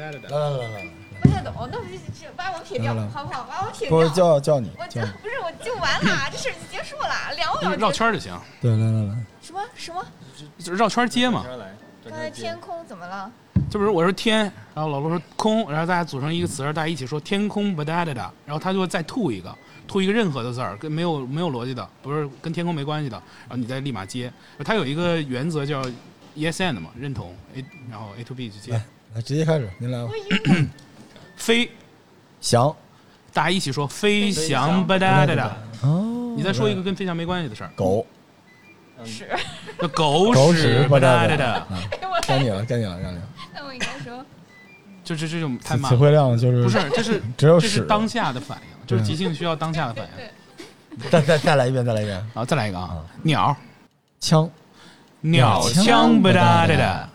来来来来，不太懂，那我就就把我撇掉好不好？把我撇不是掉。叫叫你我就叫，不是我就完了，这事儿就结束了，两秒绕圈儿就行，对，来来来，什么什么？就是绕圈接嘛。刚才天空怎么了？这不是我说天，然后老罗说空，然后大家组成一个词儿，大家一起说天空不哒哒哒，然后他就会再吐一个，吐一个任何的字儿，跟没有没有逻辑的，不是跟天空没关系的，然后你再立马接。他有一个原则叫 yes and 嘛，认同 A，然后 A to B 去接来。直接开始，您来。吧。飞，翔，大家一起说飞翔。吧哒哒哒。哦，你再说一个跟飞翔。没关系的事儿，狗，屎，那狗狗屎屎不不哒哒哒该你了，该你了，该你了。那我应该说就这这种太慢词。汇量就是不是，这是只有。这是当下的反应，就是即兴需要当下的反应。对，再再再来一遍，再来一遍。好再来一个啊啊，鸟，枪，鸟枪枪不哒哒哒，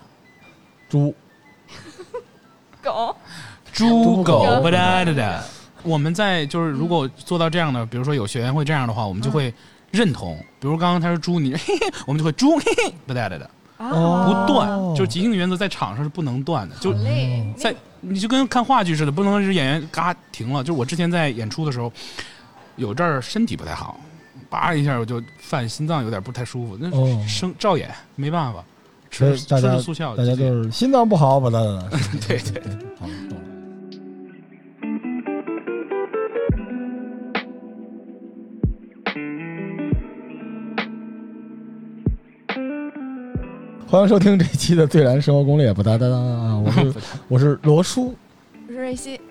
猪，狗猪狗狗不哒哒哒。我们在就是如果做到这样的，比如说有学员会这样的话，我们就会认同。比如刚刚他说猪，你 嘿嘿，我们就会猪嘿嘿不哒哒哒，啊，不断。哦就是即兴原则在场上是不能断的，就。在你就跟看话剧似的，不能是演员嘎停了。就我之前在演出的时候，有阵儿身体不太好，叭一下我就犯心脏有点不太舒服，那哦生照演没办法，吃吃所以大家着速效，大家就是心脏不好，把它 对对。好懂了。欢迎收听这期的《最燃生活攻略》，不哒哒哒啊！我是我是罗叔，我是瑞希，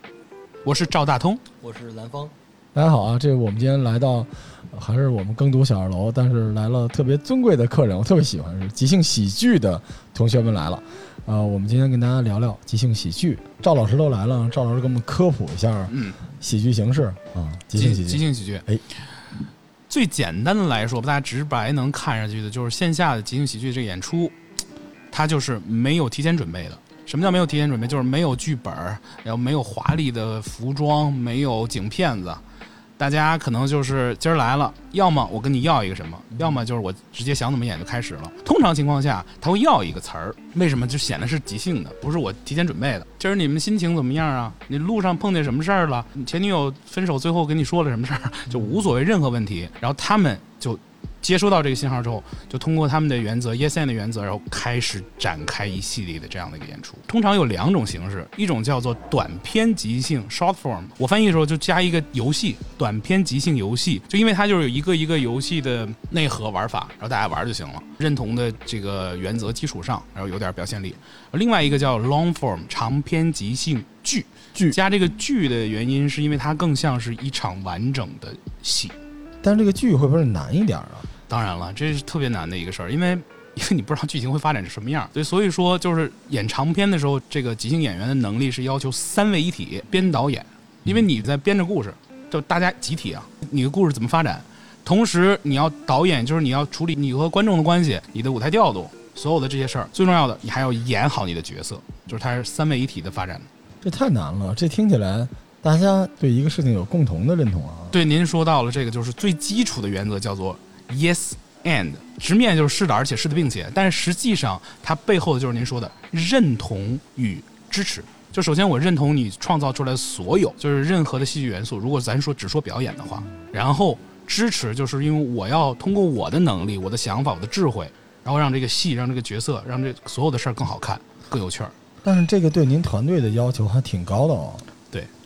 我是赵大通，我是蓝方，大家好啊！这个我们今天来到，呃还是我们耕读小二楼，但是来了特别尊贵的客人，我特别喜欢是即兴喜剧的同学们来了。啊、我们今天跟大家聊聊即兴喜剧。赵老师都来了，赵老师给我们科普一下嗯，喜剧形式啊，即兴喜剧即。兴喜剧，哎，最简单的来说，大家直白能看上去的就是线下的即兴喜剧这个演出，它就是没有提前准备的。什么叫没有提前准备？就是没有剧本，然后没有华丽的服装，没有景片子。大家可能就是今儿来了，要么我跟你要一个什么，要么就是我直接想怎么演就开始了。通常情况下，他会要一个词儿，为什么？就显得是即兴的，不是我提前准备的。今儿你们心情怎么样啊？你路上碰见什么事儿了？你前女友分手最后跟你说了什么事儿？就无所谓任何问题。然后他们就接收到这个信号之后，就通过他们的原则 yes and 的原则，然后开始展开一系列的这样的一个演出。通常有两种形式，一种叫做短篇即兴 short form，我翻译的时候就加一个游戏，短篇即兴游戏，就因为它就是有一个一个游戏的内核玩法，然后大家玩就行了。认同的这个原则基础上，然后有点表现力。另外一个叫 long form 长篇即兴剧，剧加这个剧的原因是因为它更像是一场完整的戏。但是这个剧会不会难一点啊？当然了，这是特别难的一个事儿，因为 因为你不知道剧情会发展成什么样，所以所以说就是演长篇的时候，这个即兴演员的能力是要求三位一体编导演，因为你在编着故事，就大家集体啊，你的故事怎么发展，同时你要导演，就是你要处理你和观众的关系，你的舞台调度，所有的这些事儿，最重要的你还要演好你的角色，就是它是三位一体的发展。这太难了，这听起来大家对一个事情有共同的认同啊。对，您说到了这个，就是最基础的原则，叫做 yes and，直面就是是的，而且是的，并且，但是实际上它背后的就是您说的认同与支持。就首先我认同你创造出来的所有，就是任何的戏剧元素。如果咱说只说表演的话，然后支持就是因为我要通过我的能力、我的想法、我的智慧，然后让这个戏、让这个角色、让这所有的事儿更好看、更有趣儿。但是这个对您团队的要求还挺高的哦。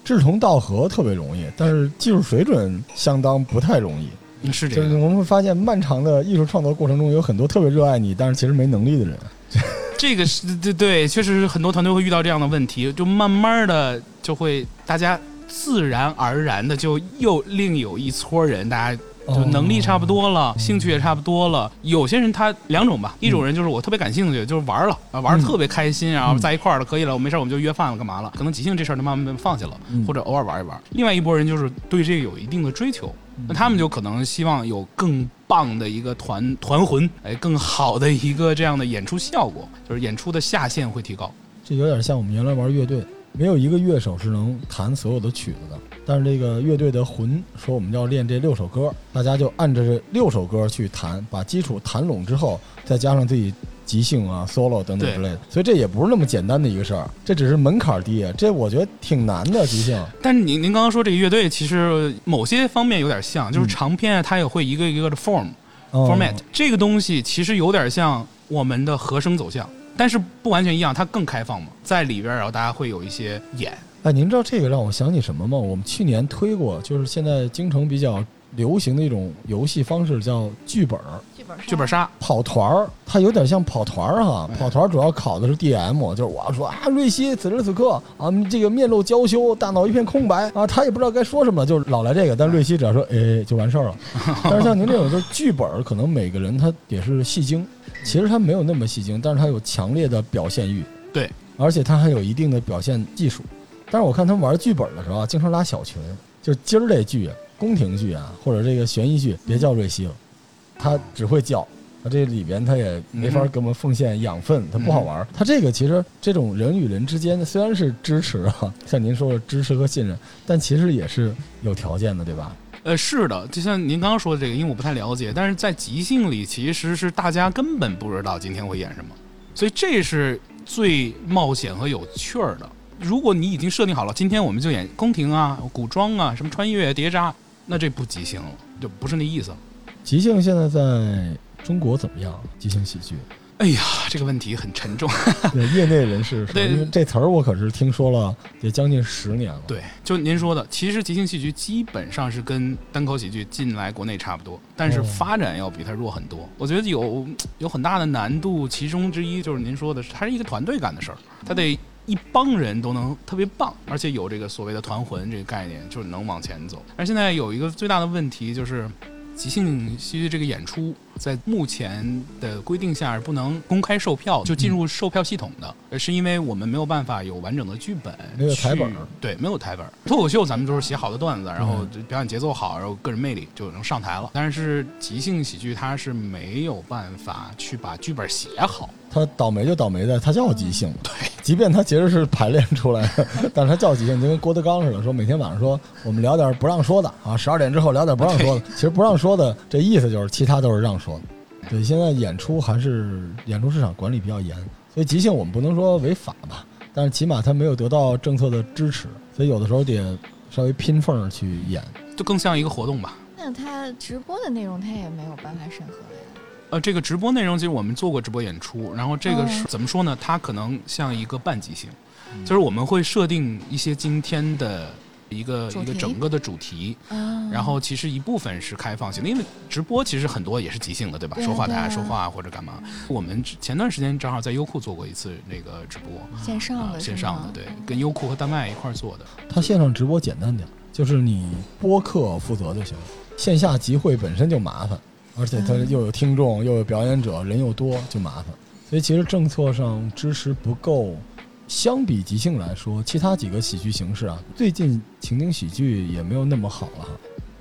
对，志同道合特别容易，但是技术水准相当不太容易。嗯，是这就是。我们会发现，漫长的艺术创作过程中，有很多特别热爱你，但是其实没能力的人。这个是对对，确实是很多团队会遇到这样的问题，就慢慢的就会大家自然而然的就又另有一撮人，大家就能力差不多了，兴趣也差不多了。有些人他两种吧，一种人就是我特别感兴趣，就是玩了啊，玩的特别开心，然后在一块儿了，可以了，我没事儿我们就约饭了，干嘛了？可能即兴这事儿就慢慢放下了，嗯或者偶尔玩一玩。另外一拨人就是对这个有一定的追求，那他们就可能希望有更棒的一个团团魂，哎，更好的一个这样的演出效果，就是演出的下限会提高。这有点像我们原来玩乐队，没有一个乐手是能弹所有的曲子的。但是这个乐队的魂说我们要练这六首歌，大家就按着这六首歌去弹，把基础弹拢之后，再加上自己即兴啊、solo 等等之类的，所以这也不是那么简单的一个事儿，这只是门槛低，这我觉得挺难的即兴。但是您您刚刚说这个乐队，其实某些方面有点像，就是嗯长篇啊，它也会一个一个的 form、嗯 format，这个东西其实有点像我们的和声走向，但是不完全一样，它更开放嘛，在里边儿然后大家会有一些演，哎，您知道这个让我想起什么吗？我们去年推过，就是现在京城比较流行的一种游戏方式，叫剧本儿。剧本剧本杀，跑团儿，它有点像跑团儿哈。哎跑团儿主要考的是 DM，就是我要说啊，瑞希此时此刻啊，这个面露娇羞，大脑一片空白啊，他也不知道该说什么了，就老来这个。但瑞希只要说哎就完事儿了。但是像您这种就是剧本儿，可能每个人他也是戏精，其实他没有那么戏精，但是他有强烈的表现欲，对，而且他还有一定的表现技术。但是我看他们玩剧本的时候啊，经常拉小群，就是今儿这剧啊，宫廷剧啊，或者这个悬疑剧，别叫瑞希了，他只会叫。他这里边他也没法给我们奉献养分，他不好玩。他这个其实这种人与人之间的虽然是支持啊，像您说的支持和信任，但其实也是有条件的，对吧？呃，是的，就像您刚刚说的这个，因为我不太了解，但是在即兴里其实是大家根本不知道今天会演什么，所以这是最冒险和有趣儿的。如果你已经设定好了，今天我们就演宫廷啊、古装啊、什么穿越、叠扎，那这不即兴了，就不是那意思了。即兴现在在中国怎么样？即兴喜剧，哎呀，这个问题很沉重。对业内人士说，对因为这词儿我可是听说了也将近十年了。对，就您说的，其实即兴戏剧基本上是跟单口喜剧进来国内差不多，但是哦发展要比它弱很多。我觉得有有很大的难度，其中之一就是您说的，它是一个团队干的事儿，它得一帮人都能特别棒，而且有这个所谓的团魂这个概念，就是能往前走。而现在有一个最大的问题就是。即兴戏剧这个演出，在目前的规定下是不能公开售票，就进入售票系统的，而是因为我们没有办法有完整的剧本，没有台本儿。对，没有台本儿。脱口秀咱们都是写好的段子，然后嗯。就表演节奏好，然后个人魅力就能上台了。但是即兴喜剧它是没有办法去把剧本写好，他倒霉就倒霉在他叫即兴，对，即便他其实是排练出来的，但是他叫即兴，就跟郭德纲似的，说每天晚上说我们聊点不让说的啊，十二点之后聊点不让说的。其实不让说的这意思就是其他都是让说的。对，现在演出还是演出市场管理比较严，所以即兴我们不能说违法吧，但是起码他没有得到政策的支持，所以有的时候得稍微拼缝儿去演。就更像一个活动吧。那他直播的内容他也没有办法审核呀。呃，这个直播内容其实我们做过直播演出，然后这个是、哦怎么说呢？它可能像一个半即兴，就是我们会设定一些今天的一个一个整个的主题，啊然后其实一部分是开放性的，因为直播其实很多也是即兴的，对吧？对说话大家说话或者干嘛。我们前段时间正好在优酷做过一次那个直播，啊，线上的线上的，对，跟优酷和丹麦一块做的。它线上直播简单点，就是你播客负责就行了，线下集会本身就麻烦，而且它嗯又有听众，又有表演者，人又多，就麻烦。所以其实政策上支持不够。相比即兴来说，其他几个喜剧形式啊，最近情景喜剧也没有那么好了哈。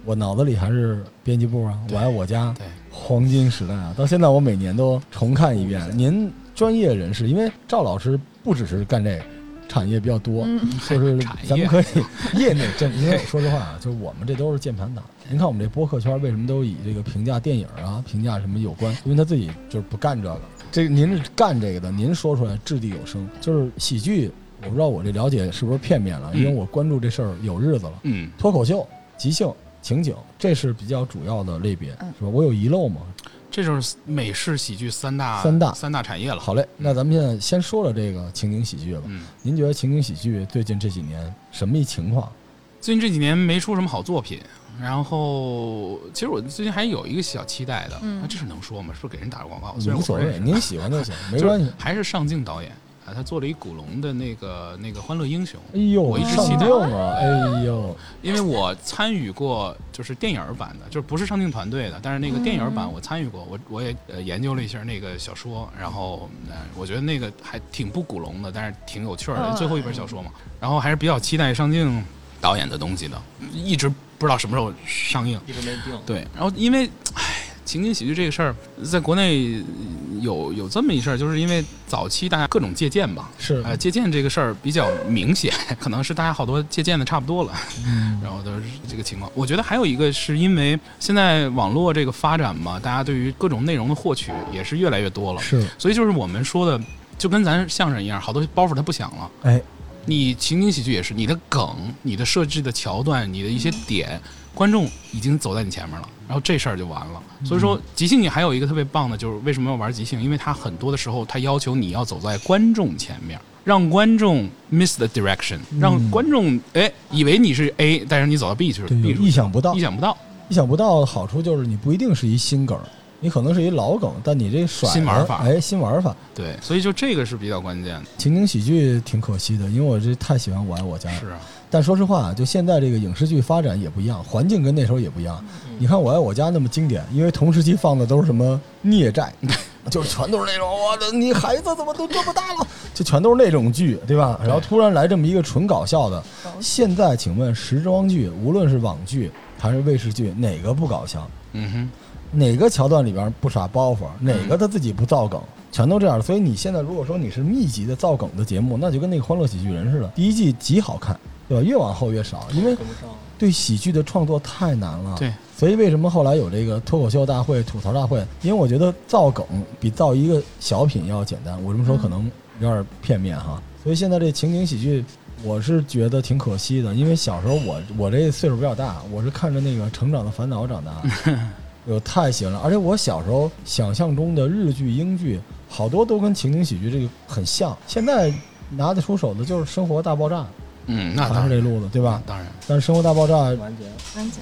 我脑子里还是编辑部啊，我爱我家，对，黄金时代啊，到现在我每年都重看一遍。您专业人士，因为赵老师不只是干这个，产业比较多，嗯，就是咱们可以 业内真，因为说实话啊，就是我们这都是键盘党。您看我们这播客圈为什么都以这个评价电影啊、评价什么有关？因为他自己就是不干这个。这您是干这个的，您说出来掷地有声。就是喜剧，我不知道我这了解是不是片面了，因为嗯我关注这事儿有日子了。嗯，脱口秀、即兴、情景，这是比较主要的类别，嗯是吧？我有遗漏吗？这就是美式喜剧三大三大三大产业了。好嘞，那咱们现在先说了这个情景喜剧吧。嗯，您觉得情景喜剧最近这几年什么一情况？最近这几年没出什么好作品。然后，其实我最近还有一个小期待的，嗯啊，这是能说吗？是不是给人打个广告？无所谓，您喜欢就行，没关系。还是上镜导演啊，他做了一古龙的那个那个《欢乐英雄》，哎呦，我一直期待镜啊！哎呦，因为我参与过就是电影版的，就是不是上镜团队的，但是那个电影版嗯我参与过，我我也呃研究了一下那个小说，然后呃我觉得那个还挺不古龙的，但是挺有趣儿最后一本小说嘛，然后还是比较期待上镜导演的东西的，一直不知道什么时候上映。一直没定。对，然后因为，唉，情景喜剧这个事儿，在国内有有这么一事儿，就是因为早期大家各种借鉴吧，是，呃，借鉴这个事儿比较明显，可能是大家好多借鉴的差不多了，嗯然后都是这个情况。我觉得还有一个是因为现在网络这个发展嘛，大家对于各种内容的获取也是越来越多了，是，所以就是我们说的，就跟咱相声一样，好多包袱他不响了。哎，你情景喜剧也是，你的梗、你的设置的桥段、你的一些点，观众已经走在你前面了，然后这事儿就完了。所以说，即兴你还有一个特别棒的，就是为什么要玩即兴？因为它很多的时候，它要求你要走在观众前面，让观众 miss the direction，让观众哎以为你是 A，但是你走到 B 去了意想不到意，想不到。意想不到的好处就是你不一定是一新梗儿，你可能是一老梗，但你这甩新玩法哎，新玩法。对，所以就这个是比较关键的。情景喜剧挺可惜的，因为我这太喜欢《我爱我家》了。是啊，但说实话，就现在这个影视剧发展也不一样，环境跟那时候也不一样。你看《我爱我家》那么经典，因为同时期放的都是什么孽债，就是全都是那种我的你孩子怎么都这么大了，就全都是那种剧，对吧？然后突然来这么一个纯搞笑的，现在请问时装剧，无论是网剧还是卫视剧，哪个不搞笑？嗯哼，哪个桥段里边不耍包袱，哪个他自己不造梗，全都这样。所以你现在如果说你是密集的造梗的节目，那就跟那个《欢乐喜剧人》似的，第一季极好看，对吧？越往后越少，因为对喜剧的创作太难了。对，所以为什么后来有这个脱口秀大会、吐槽大会？因为我觉得造梗比造一个小品要简单。我这么说可能有点片面哈。所以现在这情景喜剧，我是觉得挺可惜的，因为小时候我我这岁数比较大，我是看着那个《成长的烦恼》长大的。我太喜欢了，而且我小时候想象中的日剧、英剧，好多都跟情景喜剧这个很像。现在拿得出手的就是《生活大爆炸嗯，》，那还当然，是这路子，对吧？当然，但是《生活大爆炸》完结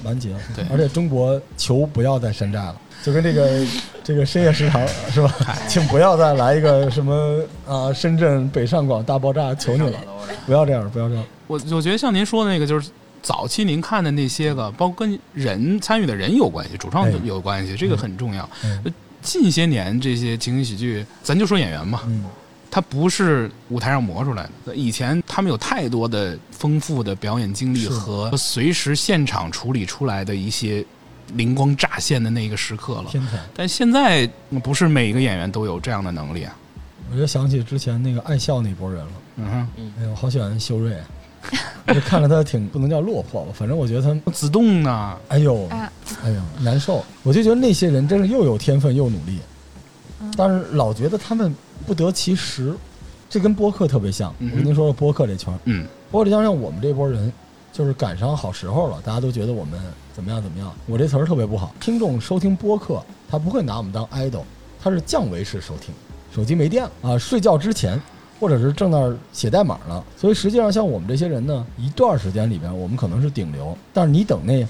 完结了，对而且中国求不要再山寨了，就跟这个 这个深夜食堂是吧？请不要再来一个什么啊深圳北上广大爆炸，求你了，不要这样，不要这样。我我觉得像您说的那个，就是早期您看的那些个，包括跟人参与的人有关系，主创哎有关系，这个很重要。嗯近些年这些情景喜剧，咱就说演员嘛，嗯，他不是舞台上磨出来的。以前他们有太多的丰富的表演经历和随时现场处理出来的一些灵光乍现的那个时刻了。天才。但现在不是每一个演员都有这样的能力啊。我就想起之前那个爱笑那波人了。嗯哼，哎我，好喜欢修睿，我就看着他挺不能叫落魄吧，反正我觉得他，子栋呢？哎呦，啊，哎呀，难受。我就觉得那些人真是又有天分又努力，嗯但是老觉得他们不得其时，这跟播客特别像。我跟您说说播客这圈儿，嗯播客这圈儿像我们这波人，就是赶上好时候了，大家都觉得我们怎么样怎么样。我这词儿特别不好，听众收听播客，他不会拿我们当 idol，他是降维式收听，手机没电了啊，睡觉之前。或者是正那儿写代码呢，所以实际上像我们这些人呢，一段时间里边我们可能是顶流，但是你等那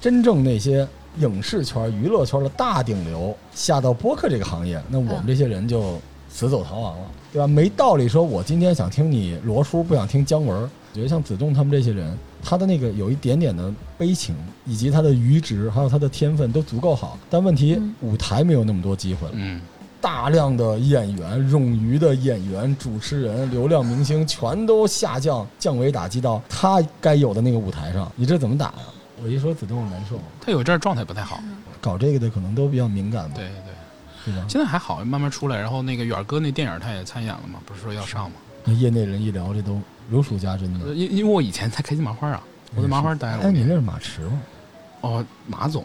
真正那些影视圈、娱乐圈的大顶流下到播客这个行业，那我们这些人就死走逃亡了，对吧？没道理说我今天想听你罗叔，不想听姜文。我觉得像子栋他们这些人，他的那个有一点点的悲情，以及他的阈值，还有他的天分都足够好，但问题嗯舞台没有那么多机会了。嗯，大量的演员、冗余的演员、主持人、流量明星全都下降、降维打击到他该有的那个舞台上，你这怎么打呀？我一说子栋难受，他有一阵儿状态不太好。搞这个的可能都比较敏感吧，对对，对吧？现在还好，慢慢出来。然后那个远哥那电影他也参演了嘛，不是说要上吗？那业内人一聊，这都如数家珍的呃。因因为我以前在开心麻花啊，我在麻花待了哎，你那是马驰吗？哦，马总，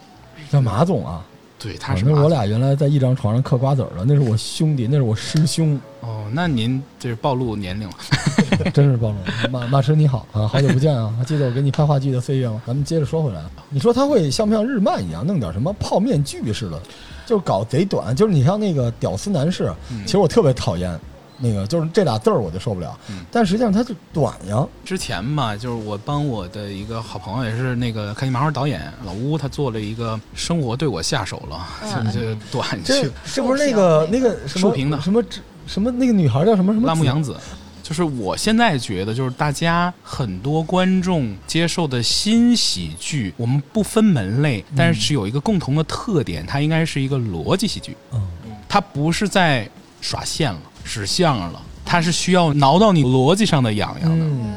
叫马总啊？对，他是。我俩原来在一张床上嗑瓜子儿的，那是我兄弟，那是我师兄，哦，那您这是暴露年龄了。真是暴露了。马马驰你好啊，好久不见啊！还记得我给你拍话剧的岁月吗？咱们接着说回来，你说他会像不像日漫一样弄点什么泡面剧似的，就是搞贼短，就是你像那个屌丝男士，嗯其实我特别讨厌那个，就是这俩字儿我就受不了嗯。但实际上它就短呀，之前嘛，就是我帮我的一个好朋友，也是那个开心麻花导演老乌，他做了一个《生活对我下手了 》嗯这短这剧，这不是那个那个什么竖屏的什么什么那个女孩叫什么什么子辣目洋子。就是我现在觉得，就是大家很多观众接受的新喜剧，我们不分门类，但是有一个共同的特点，它应该是一个逻辑喜剧，嗯它不是在耍线了、使相声了，它是需要挠到你逻辑上的痒痒的。嗯，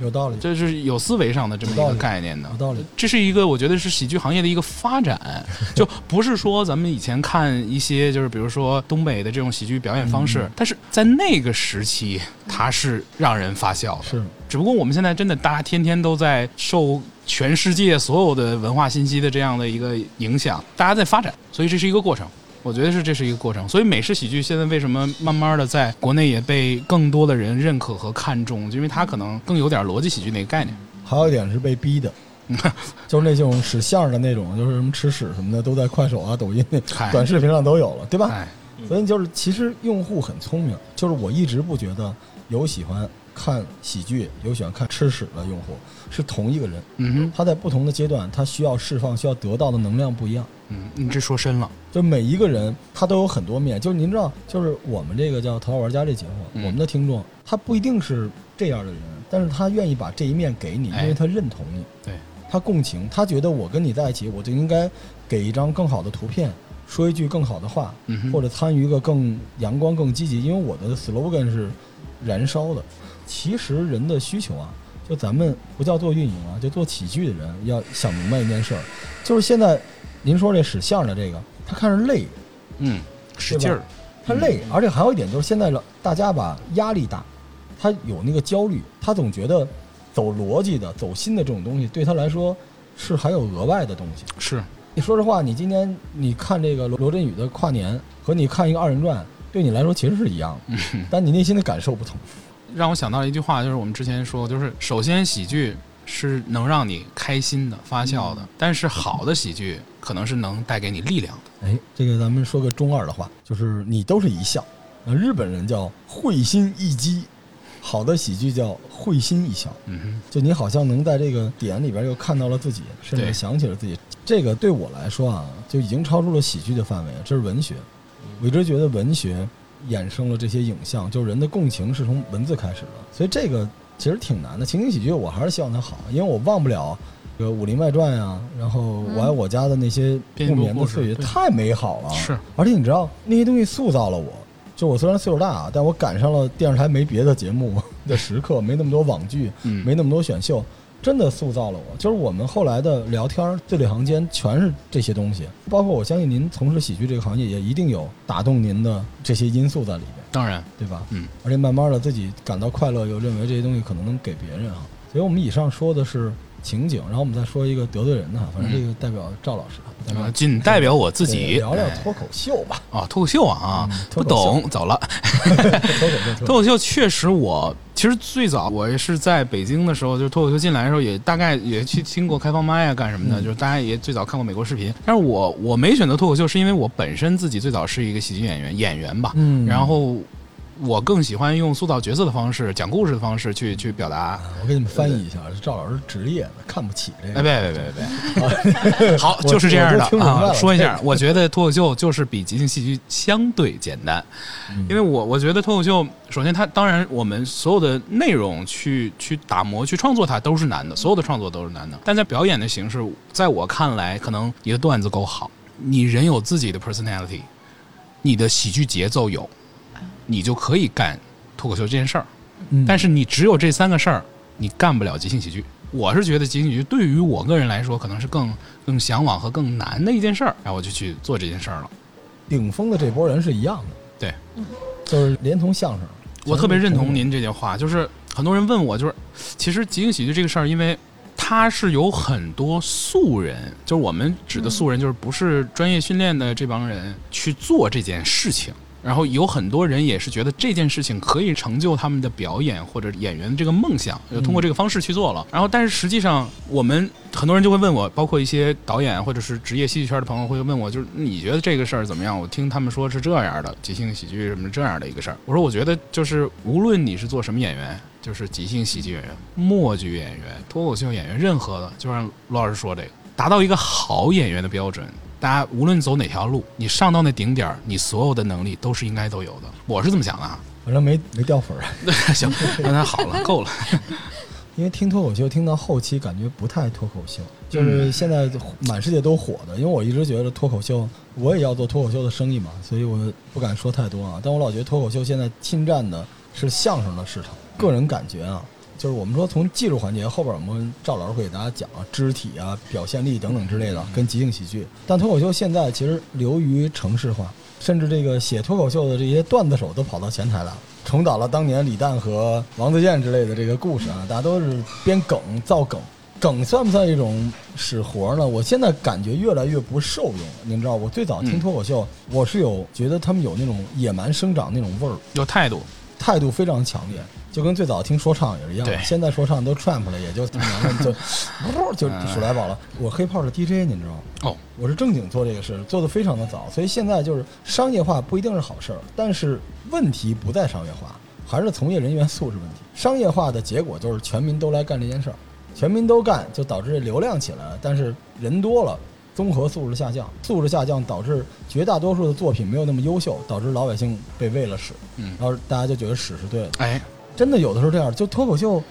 有道理，这是有思维上的这么一个概念的有。道理。这是一个我觉得是喜剧行业的一个发展，就不是说咱们以前看一些就是比如说东北的这种喜剧表演方式，嗯但是在那个时期它是让人发笑的。是，只不过我们现在真的大家天天都在受全世界所有的文化信息的这样的一个影响，大家在发展，所以这是一个过程。我觉得是这是一个过程，所以美式喜剧现在为什么慢慢的在国内也被更多的人认可和看重，就因为它可能更有点逻辑喜剧那个概念。还有一点是被逼的，就是那种使相的那种，就是什么吃屎什么的，都在快手啊、抖音那短视频上都有了，对吧？哎，所以就是其实用户很聪明，就是我一直不觉得有喜欢看喜剧、有喜欢看吃屎的用户是同一个人，嗯哼，他在不同的阶段，他需要释放、需要得到的能量不一样。嗯，你这说深了，就每一个人他都有很多面，就是您知道，就是我们这个叫《头号玩家》这节目，嗯。我们的听众他不一定是这样的人，但是他愿意把这一面给你，因哎为他认同你，对。他共情，他觉得我跟你在一起，我就应该给一张更好的图片，说一句更好的话，嗯，或者参与一个更阳光、更积极。因为我的 slogan 是燃烧的。其实人的需求啊，就咱们不叫做运营啊，就做喜剧的人要想明白一件事儿，就是现在您说这使相声的这个，他看着累，嗯，使劲儿，他累，而且还有一点就是现在了，大家吧压力大，他有那个焦虑，他总觉得走逻辑的、走心的这种东西对他来说是还有额外的东西。是，你说实话，你今天你看这个罗罗振宇的跨年和你看一个二人转，对你来说其实是一样的，但你内心的感受不同。让我想到了一句话，就是我们之前说，就是首先喜剧是能让你开心的、发笑的，但是好的喜剧可能是能带给你力量的。哎，这个咱们说个中二的话，就是你都是一笑，那，日本人叫会心一击，好的喜剧叫会心一笑。嗯就你好像能在这个点里边又看到了自己，甚至想起了自己。这个对我来说啊，就已经超出了喜剧的范围，这是文学。我一直觉得文学衍生了这些影像，就是人的共情是从文字开始的，所以这个其实挺难的。情景喜剧我还是希望它好，因为我忘不了这个《武林外传》呀，然后《我爱我家》的那些不眠的岁月太美好了。是，而且你知道那些东西塑造了我。就我虽然岁数大啊，但我赶上了电视台没别的节目 的时刻，没那么多网剧，嗯，没那么多选秀，真的塑造了我。就是我们后来的聊天、字里行间全是这些东西，包括我相信您从事喜剧这个行业，也一定有打动您的这些因素在里边，当然，对吧？嗯，而且慢慢的自己感到快乐，又认为这些东西可能能给别人啊。所以我们以上说的是情景，然后我们再说一个得罪人的，反正这个代表赵老师啊，代表呃仅代表我自己。聊聊哎。脱口秀吧，啊，脱口秀啊啊，嗯不懂，走了。脱口秀，脱口秀。确实我，其实最早我也是在北京的时候，就是脱口秀进来的时候，也大概也去听过开放麦啊，干什么的，嗯。就是大家也最早看过美国视频。但是我我没选择脱口秀，是因为我本身自己最早是一个喜剧演员，演员吧，嗯。然后我更喜欢用塑造角色的方式、讲故事的方式去去表达。啊我给你们翻译一下，是赵老师职业的，看不起这哎，个。别别别别别，好，就是这样的啊。说一下，我觉得脱口秀就是比即兴戏剧相对简单，嗯因为我我觉得脱口秀，首先它当然我们所有的内容去去打磨、去创作它都是难的，所有的创作都是难的。但在表演的形式，在我看来，可能一个段子够好，你人有自己的 personality，你的喜剧节奏有，你就可以干脱口秀这件事儿。嗯但是你只有这三个事儿，你干不了即兴喜剧。我是觉得即兴喜剧对于我个人来说，可能是更更向往和更难的一件事儿，然后我就去做这件事儿了。顶峰的这波人是一样的，对，就是连同相声。我特别认同您这句话，就是很多人问我，就是其实即兴喜剧这个事儿，因为它是有很多素人，就是我们指的素人，就是不是专业训练的这帮人去做这件事情。然后有很多人也是觉得这件事情可以成就他们的表演或者演员的这个梦想，就通过这个方式去做了。然后，但是实际上，我们很多人就会问我，包括一些导演或者是职业戏剧圈的朋友会问我，就是你觉得这个事儿怎么样？我听他们说是这样的，即兴喜剧什么这样的一个事儿。我说，我觉得就是无论你是做什么演员，就是即兴喜剧演员、默剧演员、脱口秀演员，任何的，就像罗老师说这个，达到一个好演员的标准。大家无论走哪条路，你上到那顶点儿，你所有的能力都是应该都有的。我是这么想的啊。反正没没掉粉儿，行，那那好了，够了。因为听脱口秀听到后期感觉不太脱口秀，嗯就是现在满世界都火的。因为我一直觉得脱口秀，我也要做脱口秀的生意嘛，所以我不敢说太多啊。但我老觉得脱口秀现在侵占的是相声的市场。个人感觉啊，就是我们说从技术环节，后边我们赵老师会给大家讲啊，肢体啊、表现力等等之类的，跟即兴喜剧。但脱口秀现在其实流于城市化，甚至这个写脱口秀的这些段子手都跑到前台来了，重蹈了当年李诞和王自健之类的这个故事啊，大家都是编梗造梗。梗算不算一种使活呢？我现在感觉越来越不受用了。您知道，我最早听嗯脱口秀，我是有觉得他们有那种野蛮生长那种味儿，有态度，态度非常强烈，就跟最早听说唱也是一样的。现在说唱都 trap 了，也就就 噗就数来宝了。我黑炮是 DJ，您知道吗？哦，我是正经做这个事，做的非常的早，所以现在就是商业化不一定是好事儿，但是问题不在商业化，还是从业人员素质问题。商业化的结果就是全民都来干这件事儿，全民都干，就导致这流量起来了，但是人多了。综合素质下降，素质下降导致绝大多数的作品没有那么优秀，导致老百姓被喂了屎，嗯然后大家就觉得屎是对的。哎，真的有的时候这样，就脱口秀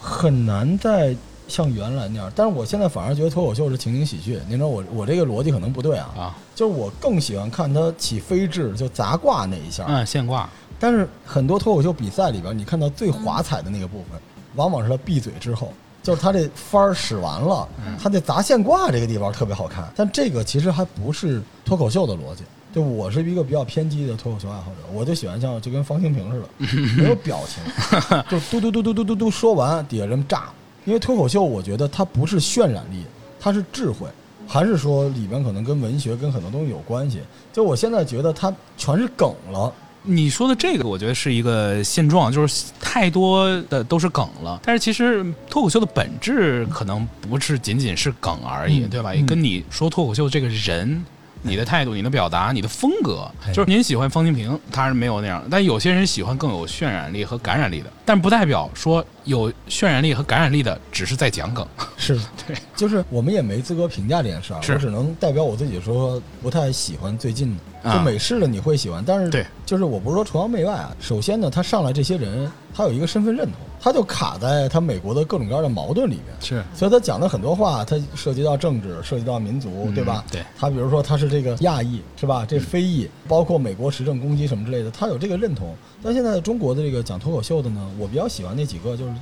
很难再像原来那样。但是我现在反而觉得脱口秀是情景喜剧。您知道我我这个逻辑可能不对啊，啊，就是我更喜欢看他起飞智，就砸挂那一下。嗯，现挂，但是很多脱口秀比赛里边，你看到最华彩的那个部分，往往是他闭嘴之后。就是他这番儿使完了，他这砸线挂这个地方特别好看，但这个其实还不是脱口秀的逻辑。就我是一个比较偏激的脱口秀爱好者，我就喜欢像就跟方清平似的，没有表情，就嘟嘟嘟嘟嘟嘟嘟说完，底下人炸。因为脱口秀，我觉得它不是渲染力，它是智慧，还是说里边可能跟文学跟很多东西有关系。就我现在觉得它全是梗了，你说的这个，我觉得是一个现状，就是太多的都是梗了。但是其实脱口秀的本质可能不是仅仅是梗而已，嗯对吧？嗯跟你说脱口秀这个人。你的态度、你的表达、你的风格，哎。就是您喜欢方清平，他是没有那样，但有些人喜欢更有渲染力和感染力的，但不代表说有渲染力和感染力的只是在讲梗。是。对，就是我们也没资格评价这件事儿，是。我只能代表我自己说不太喜欢最近就美式的你会喜欢，但是对，就是我不是说崇洋媚外啊。首先呢，他上来这些人，他有一个身份认同，他就卡在他美国的各种各样的矛盾里面，是，所以他讲的很多话，他涉及到政治，涉及到民族，嗯对吧？对他比如说他是这个亚裔，是吧？这非裔，包括美国时政攻击什么之类的，他有这个认同。但现在中国的这个讲脱口秀的呢，我比较喜欢那几个，就是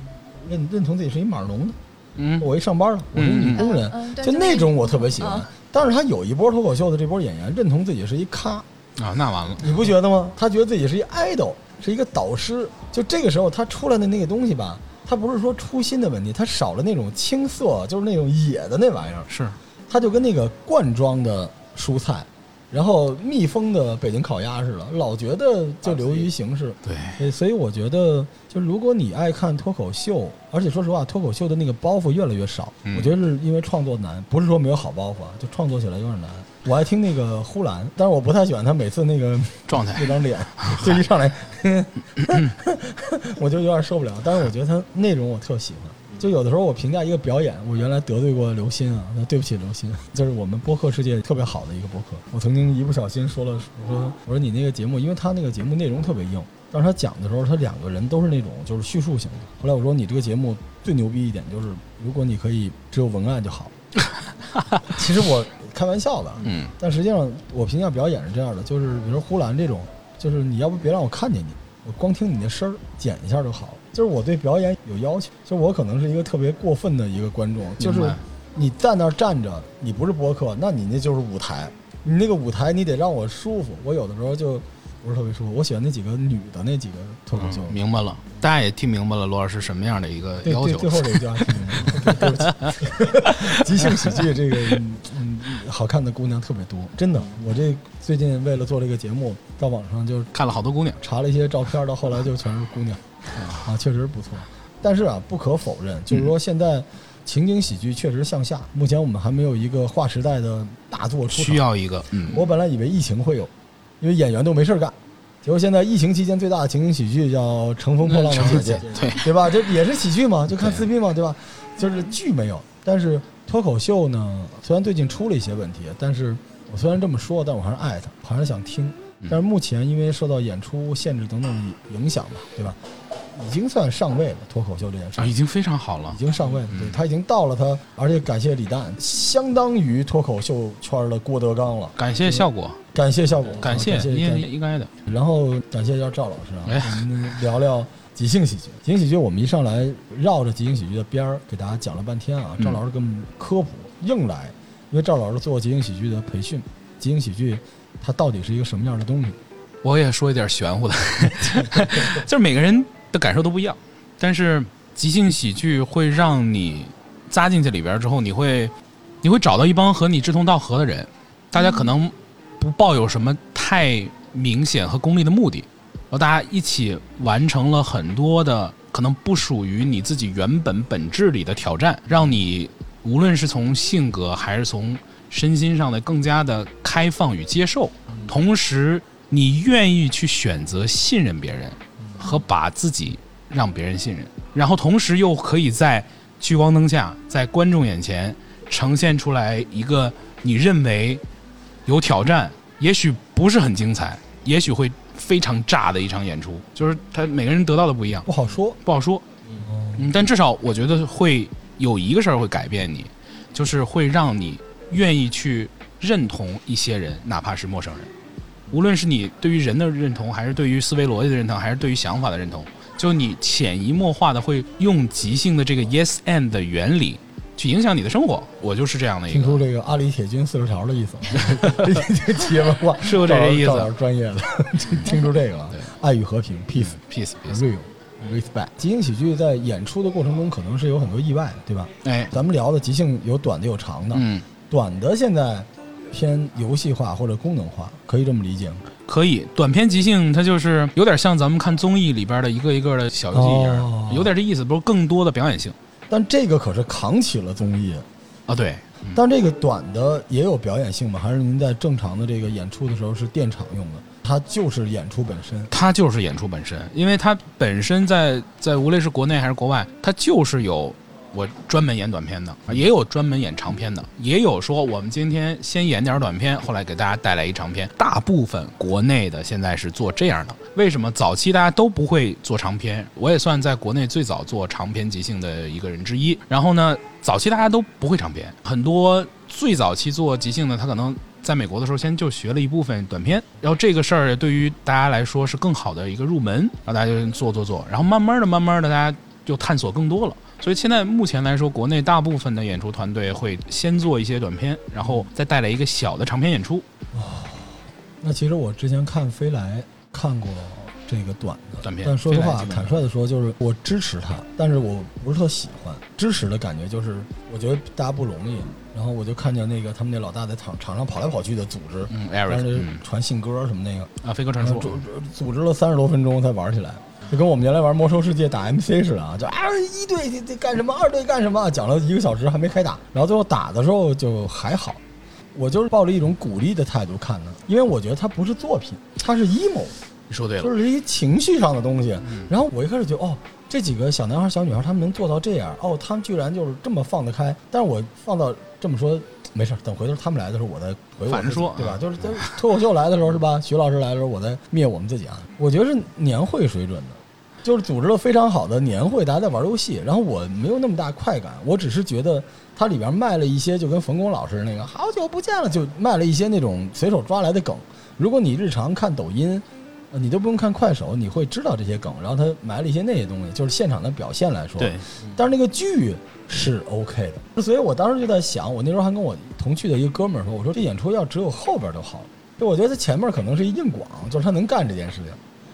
认认同自己是一码农的，嗯，我一上班了，我是一女工人，嗯嗯就那种我特别喜欢嗯。但是他有一波脱口秀的这波演员认同自己是一咖，啊，那完了，你不觉得吗？他觉得自己是一 idol，是一个导师。就这个时候他出来的那个东西吧，他不是说初心的问题，他少了那种青涩，就是那种野的那玩意儿。是，他就跟那个罐装的蔬菜，然后密封的北京烤鸭似的，老觉得就流于形式。对，所以我觉得，就如果你爱看脱口秀，而且说实话，脱口秀的那个包袱越来越少，嗯我觉得是因为创作难，不是说没有好包袱啊，就创作起来有点难。我爱听那个呼兰，但是我不太喜欢他每次那个状态 那张脸，就一上来，我就有点受不了。但是我觉得他内容我特喜欢。就有的时候我评价一个表演，我原来得罪过刘鑫啊，那对不起刘鑫，就是我们播客世界特别好的一个播客。我曾经一不小心说了，我说我说你那个节目，因为他那个节目内容特别硬，但是他讲的时候，他两个人都是那种就是叙述型的。后来我说你这个节目最牛逼一点就是，如果你可以只有文案就好。其实我开玩笑的，嗯，但实际上我评价表演是这样的，就是比如呼兰这种，就是你要不别让我看见你，我光听你的声儿剪一下就好了。就是我对表演有要求，就是我可能是一个特别过分的一个观众，就是你在那儿站着，你不是播客，那你那就是舞台，你那个舞台你得让我舒服。我有的时候就不是特别舒服，我喜欢那几个女的那几个脱口秀。嗯明白了，大家也听明白了罗老师什么样的一个要求最。后这一句话听明白了对不起，即兴喜剧这个嗯嗯好看的姑娘特别多，真的。我这最近为了做这个节目，到网上就看了好多姑娘，查了一些照片，到后来就全是姑娘，啊，确实不错。但是啊，不可否认，就是说现在情景喜剧确实向下。目前我们还没有一个划时代的大作出。需要一个，嗯，我本来以为疫情会有，因为演员都没事儿干。结果现在疫情期间最大的情景喜剧叫《乘风破浪的姐姐》，对，对吧？这也是喜剧嘛，就看对撕逼嘛，对吧？就是剧没有，但是脱口秀呢，虽然最近出了一些问题，但是我虽然这么说，但我还是爱它，还是想听。嗯但是目前因为受到演出限制等等影响嘛，对吧？已经算上位了，脱口秀这件事啊，已经非常好了已。经上位了，对嗯他已经到了他，而且感谢李诞，相当于脱口秀圈的郭德纲了。感谢效果，感谢效果，感谢，应感应该的。然后感谢一下赵老师啊，哎我们聊聊即兴喜剧。即兴喜剧，我们一上来绕着即兴喜剧的边儿给大家讲了半天啊。嗯赵老师给我们科普，硬来，因为赵老师做即兴喜剧的培训，即兴喜剧它到底是一个什么样的东西？我也说一点玄乎的，就是每个人的感受都不一样，但是即兴喜剧会让你扎进去里边之后，你会你会找到一帮和你志同道合的人，大家可能不抱有什么太明显和功利的目的，然后大家一起完成了很多的可能不属于你自己原本本质里的挑战，让你无论是从性格还是从身心上的更加的开放与接受，同时你愿意去选择信任别人和把自己让别人信任，然后同时又可以在聚光灯下，在观众眼前呈现出来一个你认为有挑战，也许不是很精彩，也许会非常炸的一场演出，就是他每个人得到的不一样，不好说。不好说。嗯，但至少我觉得会有一个事儿会改变你，就是会让你愿意去认同一些人，哪怕是陌生人。无论是你对于人的认同，还是对于思维逻辑的认同，还是对于想法的认同，就你潜移默化的会用即兴的这个 yes and 的原理去影响你的生活。我就是这样的一个，听出这个阿里铁军四十条的意思吗？企业文化是有这个意思专业的，听出这个了对。爱与和平，peace。peace peace。real respect。即兴喜剧在演出的过程中可能是有很多意外的，对吧？哎，咱们聊的即兴有短的有长的，嗯，短的现在偏游戏化或者功能化，可以这么理解吗？可以，短篇即兴它就是有点像咱们看综艺里边的一个一个的小游戏一样，哦有点这意思，不是更多的表演性但这个可是扛起了综艺，啊？对，但这个短的也有表演性吗？还是您在正常的这个演出的时候是电场用的？它就是演出本身。它就是演出本身，因为它本身在在无论是国内还是国外，它就是有我专门演短片的，也有专门演长片的，也有说我们今天先演点短片，后来给大家带来一长片。大部分国内的现在是做这样的，为什么早期大家都不会做长片？我也算在国内最早做长篇即兴的一个人之一。然后呢，早期大家都不会长篇，很多最早期做即兴的，他可能。在美国的时候，先就学了一部分短片，然后这个事儿对于大家来说是更好的一个入门，然后大家就做做做，然后慢慢的、慢慢的，大家就探索更多了。所以现在目前来说，国内大部分的演出团队会先做一些短片，然后再带来一个小的长篇演出。哦那其实我之前看飞来看过这个短的短片但说实话，坦率的说，就是我支持他，但是我不是特喜欢。支持的感觉就是，我觉得大家不容易。然后我就看见那个他们那老大在场场上跑来跑去的组织，嗯当，Eric，时嗯传信鸽什么那个，啊，飞鸽传书，组组织了三十多分钟才玩起来，就跟我们原来玩魔兽世界打 MC 似的啊，就啊一队这这干什么，二队干什么，讲了一个小时还没开打，然后最后打的时候就还好。我就是抱着一种鼓励的态度看的，因为我觉得它不是作品，它是 emo，你说对了就，是一情绪上的东西。嗯然后我一开始觉得，哦，这几个小男孩、小女孩他们能做到这样，哦，他们居然就是这么放得开。但是我放到这么说，没事，等回头他们来的时候，我再回反着说对吧？就是在脱口秀来的时候是吧？徐老师来的时候，我再灭我们自己啊。我觉得是年会水准的。就是组织了非常好的年会，大家在玩游戏，然后我没有那么大快感，我只是觉得它里边卖了一些，就跟冯巩老师那个“好久不见了”，就卖了一些那种随手抓来的梗。如果你日常看抖音，呃你都不用看快手，你会知道这些梗。然后他埋了一些那些东西，就是现场的表现来说。对，但是那个剧是 OK 的，所以我当时就在想，我那时候还跟我同去的一个哥们儿说，我说这演出要只有后边就好了。就我觉得他前面可能是一硬广，就是他能干这件事情。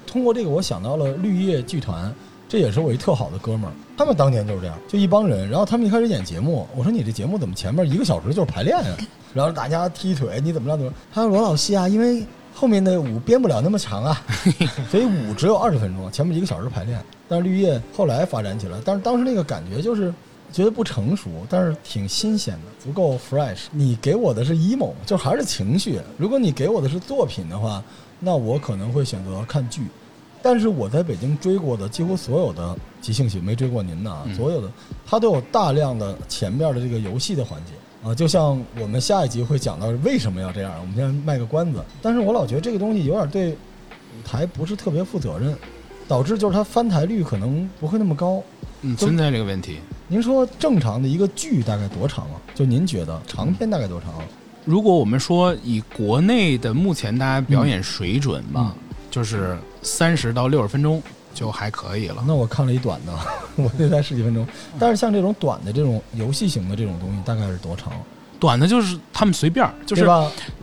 通过这个，我想到了绿叶剧团，这也是我一特好的哥们儿。他们当年就是这样，就一帮人，然后他们一开始演节目，我说你这节目怎么前面一个小时就是排练呀、然后大家踢腿，你怎么着怎么着？他说罗老师啊，因为后面的舞编不了那么长啊，所以舞只有二十分钟，前面一个小时排练。但是绿叶后来发展起来，但是当时那个感觉就是觉得不成熟，但是挺新鲜的，足够 fresh。你给我的是 emo，就还是情绪。如果你给我的是作品的话，那我可能会选择看剧。但是我在北京追过的几乎所有的即兴喜，没追过您的啊，嗯所有的它都有大量的前面的这个游戏的环节啊，就像我们下一集会讲到为什么要这样，我们先卖个关子。但是我老觉得这个东西有点对舞台不是特别负责任，导致就是它翻台率可能不会那么高。嗯，存在这个问题。您说正常的一个剧大概多长啊？就您觉得长篇大概多长啊？如果我们说以国内的目前大家表演水准吧，就是三十到六十分钟就还可以了。那我看了一短的，我那才十几分钟。但是像这种短的这种游戏型的这种东西，大概是多长？短的就是他们随便儿，就是？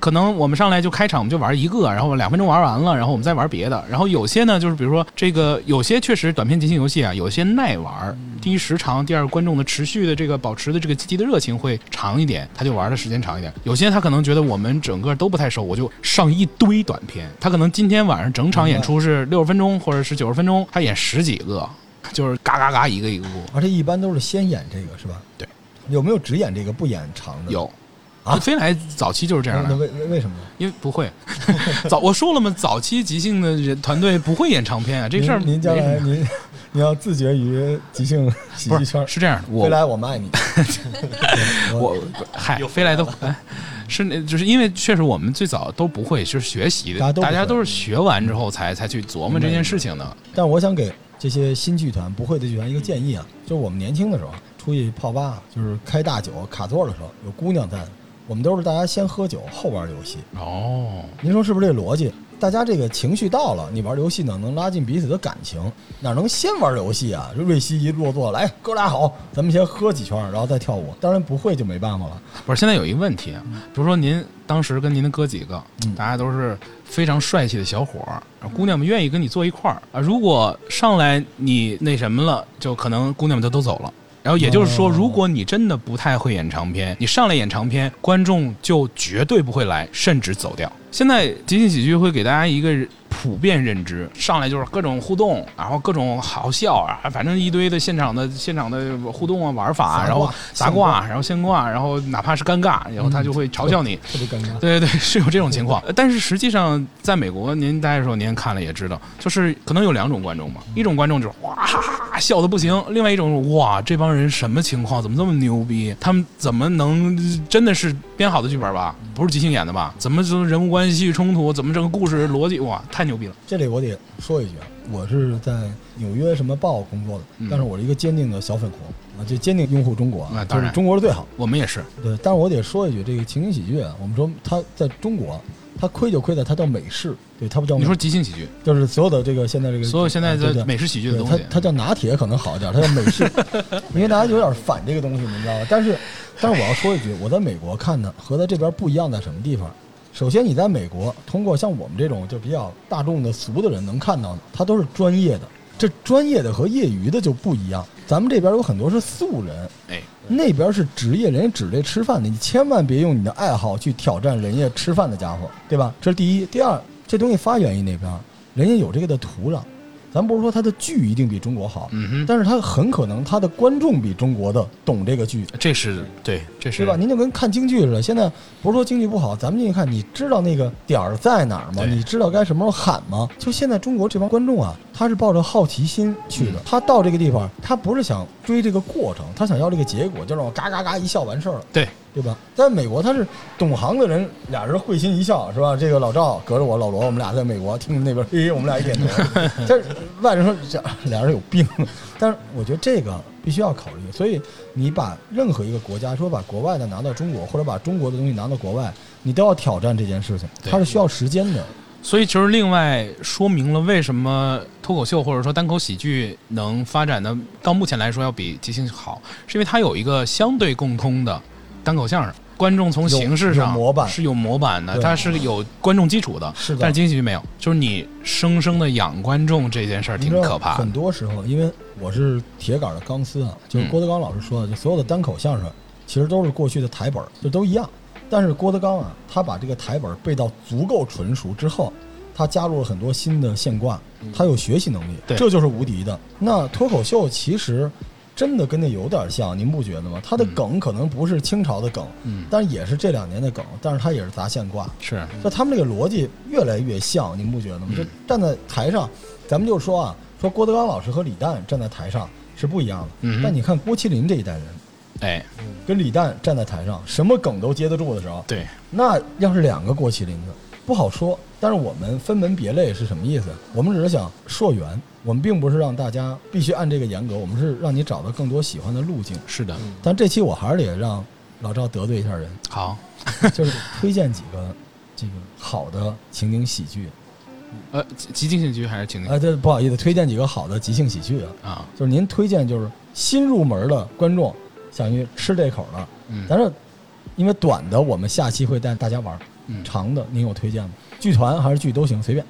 可能我们上来就开场，我们就玩一个，然后两分钟玩完了，然后我们再玩别的。然后有些呢，就是比如说这个，有些确实短片即兴游戏啊，有些耐玩，第一时长，第二观众的持续的这个保持的这个积极的热情会长一点，他就玩的时间长一点。有些他可能觉得我们整个都不太熟，我就上一堆短片。他可能今天晚上整场演出是六十分钟或者是九十分钟，他演十几个，就是嘎嘎嘎一个一个过。而且一般都是先演这个是吧？对。有没有只演这个不演长的？有啊飞来早期就是这样的，那为为为什么呢？因为不会 早我说了嘛，早期即兴的人团队不会演长篇啊，这事儿您您将来您你要自觉于即兴喜剧圈儿。是这样的，我飞来我们爱你。我嗨，飞来都哎，是那，就是因为确实我们最早都不会，就是学习的，大家都大家都是学完之后才才去琢磨这件事情的。但我想给这些新剧团、不会的剧团一个建议啊，就是我们年轻的时候出去泡吧，就是开大酒、卡座的时候，有姑娘在，我们都是大家先喝酒后玩游戏。哦，您说是不是这逻辑？大家这个情绪到了，你玩游戏呢，能拉近彼此的感情，哪能先玩游戏啊？瑞希一落座，来，哥俩好，咱们先喝几圈，然后再跳舞。当然不会就没办法了。不是，现在有一个问题啊，比如说您当时跟您的哥几个，嗯大家都是非常帅气的小伙儿，姑娘们愿意跟你坐一块儿啊。如果上来你那什么了，就可能姑娘们就都走了。然后也就是说，如果你真的不太会演长篇，你上来演长篇，观众就绝对不会来，甚至走掉。现在即兴喜剧会给大家一个普遍认知，上来就是各种互动，然后各种好笑啊，反正一堆的现场的现场的互动啊玩法，杂然后挂砸挂，然后现挂，然后哪怕是尴尬，然后他就会嘲笑你。特别尴尬。对对对，是有这种情况。呃但是实际上，在美国，您待的时候，您看了也知道，就是可能有两种观众嘛。一种观众就是哇哈哈笑的不行，另外一种是哇这帮人什么情况？怎么这么牛逼？他们怎么能真的是编好的剧本吧？不是即兴演的吧？怎么就人物关系冲突？怎么这个故事逻辑？哇，太牛逼了！这里我得说一句啊，我是在纽约什么报工作的，嗯但是我是一个坚定的小粉红啊，就坚定拥护中国啊，就是那当然中国是最好。我们也是，对，但是我得说一句，这个情景喜剧啊，我们说它在中国，它亏就亏在它叫美式，对，它不叫你说即兴喜剧，就是所有的这个现在这个所有现在啊对对的美式喜剧的东西，它叫拿铁可能好一点，它叫美式，因为大家有点反这个东西，你知道吧？但是，但是我要说一句，我在美国看的和在这边不一样在什么地方？首先，你在美国通过像我们这种就比较大众的俗的人能看到的，他都是专业的。这专业的和业余的就不一样。咱们这边有很多是素人，哎，那边是职业，人家指这吃饭的，你千万别用你的爱好去挑战人家吃饭的家伙，对吧？这是第一。第二，这东西发源于那边，人家有这个的土壤。咱不是说他的剧一定比中国好，嗯哼，但是他很可能他的观众比中国的懂这个剧，这是对，这是对吧？您就跟看京剧似的，现在不是说京剧不好，咱们进去看，你知道那个点儿在哪儿吗？你知道该什么时候喊吗？就现在中国这帮观众啊，他是抱着好奇心去的嗯，他到这个地方，他不是想追这个过程，他想要这个结果，就让我嘎嘎嘎一笑完事儿了。对，对吧？在美国，他是懂行的人，俩人会心一笑，是吧？这个老赵隔着我，老罗，我们俩在美国听那边，嘿，我们俩一点头。但是外人说这俩人有病，但是我觉得这个必须要考虑。所以你把任何一个国家说把国外的拿到中国，或者把中国的东西拿到国外，你都要挑战这件事情，它是需要时间的。所以其实另外说明了为什么脱口秀或者说单口喜剧能发展的到目前来说要比即兴好，是因为它有一个相对共通的单口相声。观众从形式上模板是有模板的，对它是有观众基础的，是的但是即兴喜剧没有，就是你生生的养观众这件事儿挺可怕的很。多时候，因为我是铁杆的钢丝啊，就是嗯郭德纲老师说的，就所有的单口相声其实都是过去的台本儿，就都一样。但是郭德纲啊，他把这个台本儿背到足够纯熟之后，他加入了很多新的现挂，他有学习能力，这就是无敌的。那脱口秀其实真的跟那有点像，您不觉得吗？他的嗯梗可能不是清朝的梗，嗯，但是也是这两年的梗，但是他也是砸现挂。是就他们这个逻辑越来越像，您不觉得吗？嗯就站在台上，咱们就说啊，说郭德纲老师和李诞站在台上是不一样的。嗯但你看郭麒麟这一代人，哎，跟李诞站在台上，什么梗都接得住的时候，对，那要是两个郭麒麟的，不好说。但是我们分门别类是什么意思？我们只是想溯源，我们并不是让大家必须按这个严格，我们是让你找到更多喜欢的路径。是的，但这期我还是得让老赵得罪一下人，好，就是推荐几个这个好的情景喜剧。呃，即即兴喜剧还是情景啊，这不好意思，推荐几个好的即兴喜剧啊，啊？就是您推荐就是新入门的观众想去吃这口的，嗯但是因为短的我们下期会带大家玩，嗯，长的您有推荐吗？剧团还是剧都行，随便。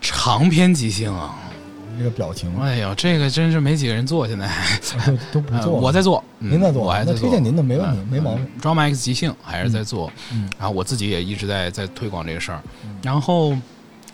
长篇即兴啊！这个表情哎呦，这个真是没几个人做，现在都都不 呃做，我在做，嗯您在做，我还在做。推荐您的没问题，嗯没毛病。嗯 Drama X 即兴还是在做，嗯然后我自己也一直在在推广这个事儿嗯。然后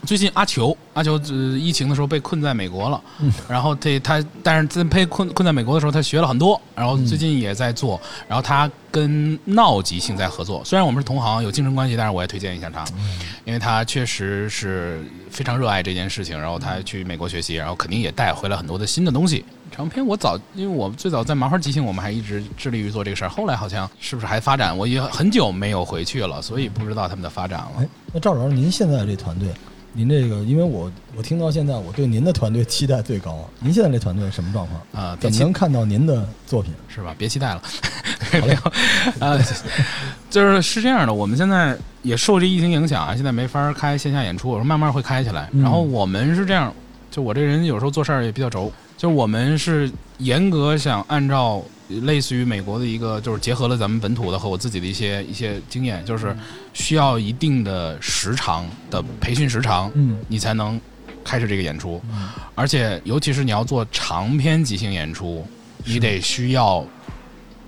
最近阿球，阿球呃疫情的时候被困在美国了，嗯然后他他但是在被困困在美国的时候，他学了很多，然后嗯最近也在做，然后他跟闹即兴在合作。虽然我们是同行，有竞争关系，但是我也推荐一下他，嗯因为他确实是非常热爱这件事情，然后他去美国学习，然后肯定也带回了很多的新的东西。长篇我早，因为我最早在麻花即兴，我们还一直致力于做这个事儿，后来好像是不是还发展？我也很久没有回去了，所以不知道他们的发展了哎。，那赵老师，您现在这团队，您这个，因为我我听到现在，我对您的团队期待最高。您现在这团队什么状况？啊、怎么能看到您的作品？是吧？别期待了。没有啊，就是是这样的，我们现在也受这疫情影响啊，现在没法开线下演出，我说慢慢会开起来。嗯然后我们是这样，就我这人有时候做事儿也比较轴，就我们是严格想按照类似于美国的一个，就是结合了咱们本土的和我自己的一些一些经验，就是需要一定的时长的培训时长，嗯。你才能开始这个演出。嗯。而且尤其是你要做长篇即兴演出，你得需要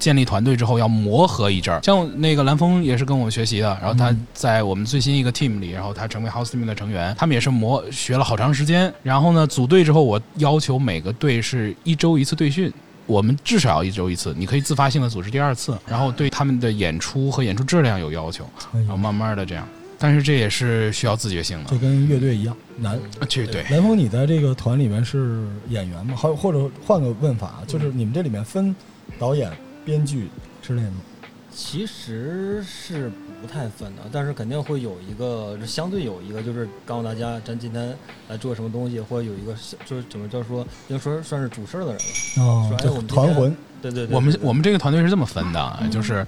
建立团队之后要磨合一阵儿。像那个蓝峰也是跟我们学习的，然后他嗯在我们最新一个 team 里，然后他成为 house team 的成员，他们也是磨学了好长时间。然后呢，组队之后，我要求每个队是一周一次队训。我们至少要一周一次，你可以自发性的组织第二次，然后对他们的演出和演出质量有要求，然后慢慢的这样。但是这也是需要自觉性的就，跟乐队一样难。啊这对。蓝峰，你在这个团里面是演员吗？还有或者换个问法，就是你们这里面分导演、编剧之类的吗？其实是不太分的，但是肯定会有一个，相对有一个，就是告诉大家咱今天来做什么东西，或者有一个就是怎么叫说，应该说算是主事儿的人了。哦就我们团魂。对对对，我们对我们这个团队是这么分的，就是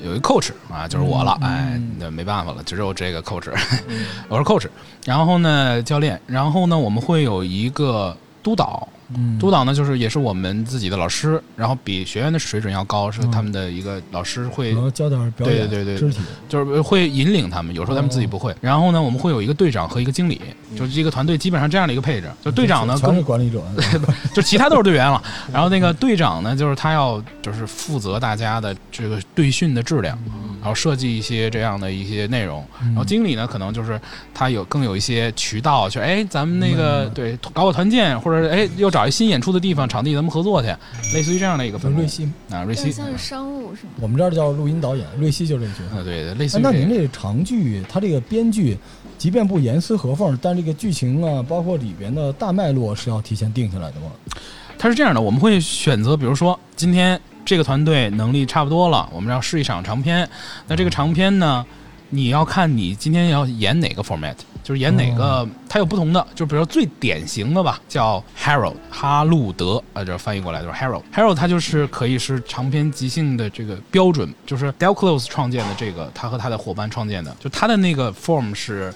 有一 coach 啊，就是我了，嗯哎嗯，那没办法了，只有这个 coach，嗯。我是 coach，然后呢教练，然后呢我们会有一个督导，嗯，督导呢就是也是我们自己的老师，然后比学员的水准要高，是嗯他们的一个老师会教点表演、对对对肢体。就是会引领他们，有时候他们自己不会。然后呢，我们会有一个队长和一个经理，就是一个团队基本上这样的一个配置。就队长呢，全跟是管理者。就其他都是队员了。然后那个队长呢，就是他要就是负责大家的这个队训的质量，然后设计一些这样的一些内容。然然后经理呢，可能就是他有更有一些渠道，就哎，咱们那个嗯对搞搞团建，或者哎又找一新演出的地方场地，咱们合作去，类似于这样的一个分工瑞希，啊，瑞希像是商务是吗？我们这儿叫录音导演，瑞希就是这个角色。啊，对，类似那您这个长剧，它这个编剧，即便不严丝合缝，但这个剧情啊，包括里边的大脉络是要提前定下来的吗？它是这样的，我们会选择，比如说今天这个团队能力差不多了，我们要试一场长篇。那这个长篇呢，你要看你今天要演哪个 format，就是演哪个，哦它有不同的，就比如说最典型的吧，叫 Harold 哈路德，啊，这翻译过来就是 Harold。Harold 它就是可以是长篇即兴的这个标准，就是 Del Close 创建的这个，他和他的伙伴创建的，就他的那个 form 是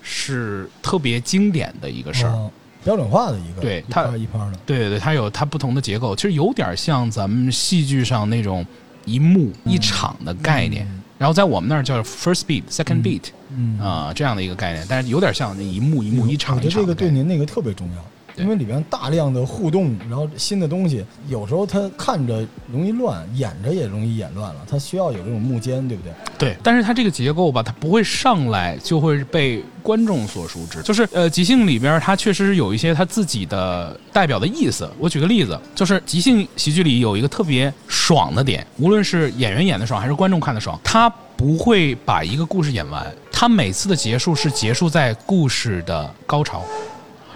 是特别经典的一个事儿。哦标准化的一个，对它拍一拍的。对对对，它有它不同的结构，其实有点像咱们戏剧上那种一幕一场的概念。然后在我们那儿叫 first beat、second 嗯 beat 嗯，啊、这样的一个概念，但是有点像那一幕一幕一场我觉得这个。对您那个特别重要，对因为里边大量的互动，然后新的东西，有时候它看着容易乱，演着也容易演乱了，它需要有这种幕间，对不对？对，但是它这个结构吧，它不会上来就会被观众所熟知。就是呃，即兴里边它确实是有一些它自己的代表的意思。我举个例子，就是即兴喜剧里有一个特别爽的点，无论是演员演的爽还是观众看的爽，他不会把一个故事演完，他每次的结束是结束在故事的高潮。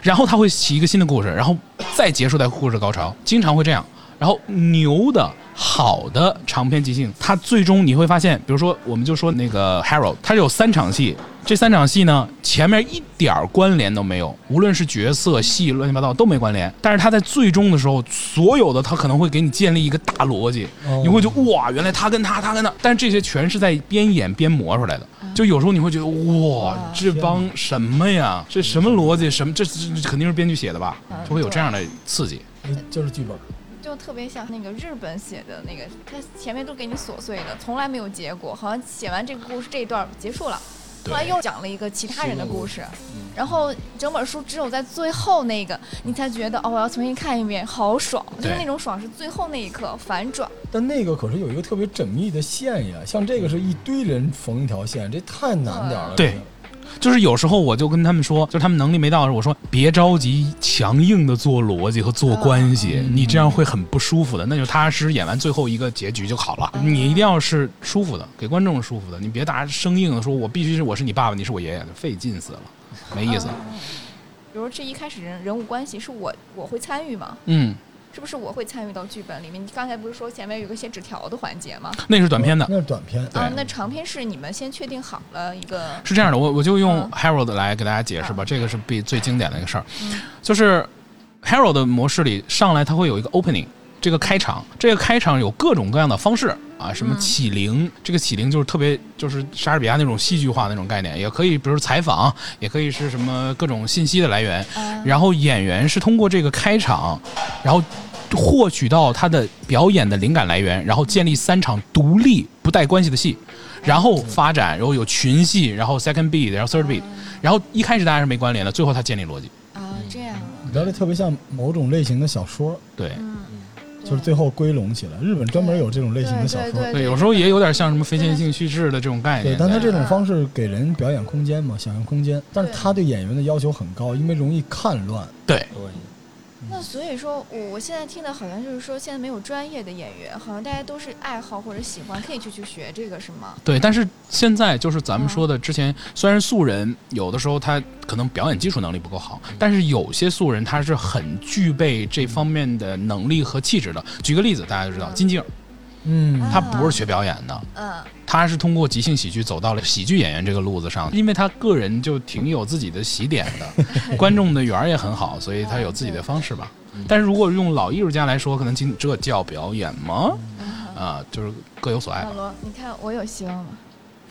然后他会起一个新的故事，然后再结束在故事高潮，经常会这样。然后牛的好的长篇即兴，它最终你会发现，比如说我们就说那个 Harold，他有三场戏，这三场戏呢，前面一点儿关联都没有，无论是角色、戏乱七八糟都没关联。但是他在最终的时候，所有的他可能会给你建立一个大逻辑，哦你会觉得哇，原来他跟他，他跟他，但是这些全是在边演边磨出来的。就有时候你会觉得哇哇，这帮什么呀？这什么逻辑？什么？这肯定是编剧写的吧？嗯就会有这样的刺激。就是剧本。就特别像那个日本写的那个，他前面都给你琐碎的，从来没有结果，好像写完这个故事这一段结束了，后来又讲了一个其他人的故事，然后整本书只有在最后那个你才觉得哦，我要重新看一遍，好爽，就是那种爽是最后那一刻反转，但那个可是有一个特别缜密的线呀，像这个是一堆人缝一条线，这太难点了。对这个就是有时候我就跟他们说，就是他们能力没到的时候，我说别着急强硬的做逻辑和做关系，嗯你这样会很不舒服的。那就踏踏实实演完最后一个结局就好了。你一定要是舒服的，给观众舒服的，你别大家生硬的说，我必须是我是你爸爸，你是我爷爷，费劲死了，没意思。比如这一开始人人物关系是我我会参与吗？嗯，是不是我会参与到剧本里面？你刚才不是说前面有个写纸条的环节吗？那是短片的。那是短片。对啊，那长篇是你们先确定好了一个，是这样的，我我就用嗯 Harold 来给大家解释吧，这个是比最经典的一个事儿，嗯就是 Harold 的模式里上来它会有一个 opening，这个开场，这个开场有各种各样的方式啊，什么嗯起灵，这个起灵就是特别就是莎士比亚那种戏剧化那种概念，也可以比如采访，也可以是什么各种信息的来源，啊然后演员是通过这个开场，然后获取到他的表演的灵感来源，然后建立三场独立不带关系的戏，然后发展，然后有群戏，然后 second beat，然后 third beat，然后一开始大家是没关联的，最后他建立逻辑。啊这样啊，你知道这特别像某种类型的小说，对嗯，就是最后归拢起来。日本专门有这种类型的小说，对对对，有时候也有点像什么非线性叙事的这种概念对，念。但他这种方式给人表演空间嘛，想象空间。但是他对演员的要求很高，因为容易看乱。对，对，那所以说，我我现在听的好像就是说，现在没有专业的演员，好像大家都是爱好或者喜欢，可以去去学这个，是吗？对，但是现在就是咱们说的，之前虽然素人有的时候他可能表演技术能力不够好，但是有些素人他是很具备这方面的能力和气质的。举个例子，大家就知道金晶儿，嗯啊他不是学表演的，嗯，他是通过即兴喜剧走到了喜剧演员这个路子上，因为他个人就挺有自己的喜点的，观众的缘儿也很好，所以他有自己的方式吧。但是如果用老艺术家来说，可能仅这叫表演吗？啊，就是各有所爱。老罗，你看我有希望吗？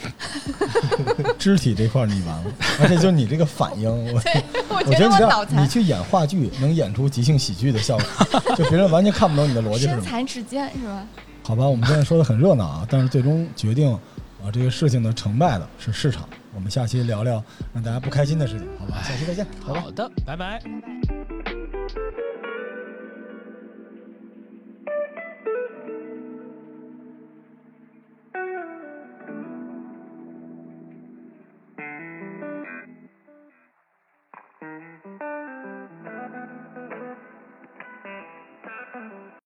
肢体这块你完了，而且就你这个反应，我觉得你这样，我脑残你，去演话剧能演出即兴喜剧的效果，就别人完全看不懂你的逻辑是什身么。残志坚是吧？好吧我们现在说的很热闹啊 但是最终决定啊这个事情的成败的是市场。我们下期聊聊让大家不开心的事情好吧？下期再见好的拜拜。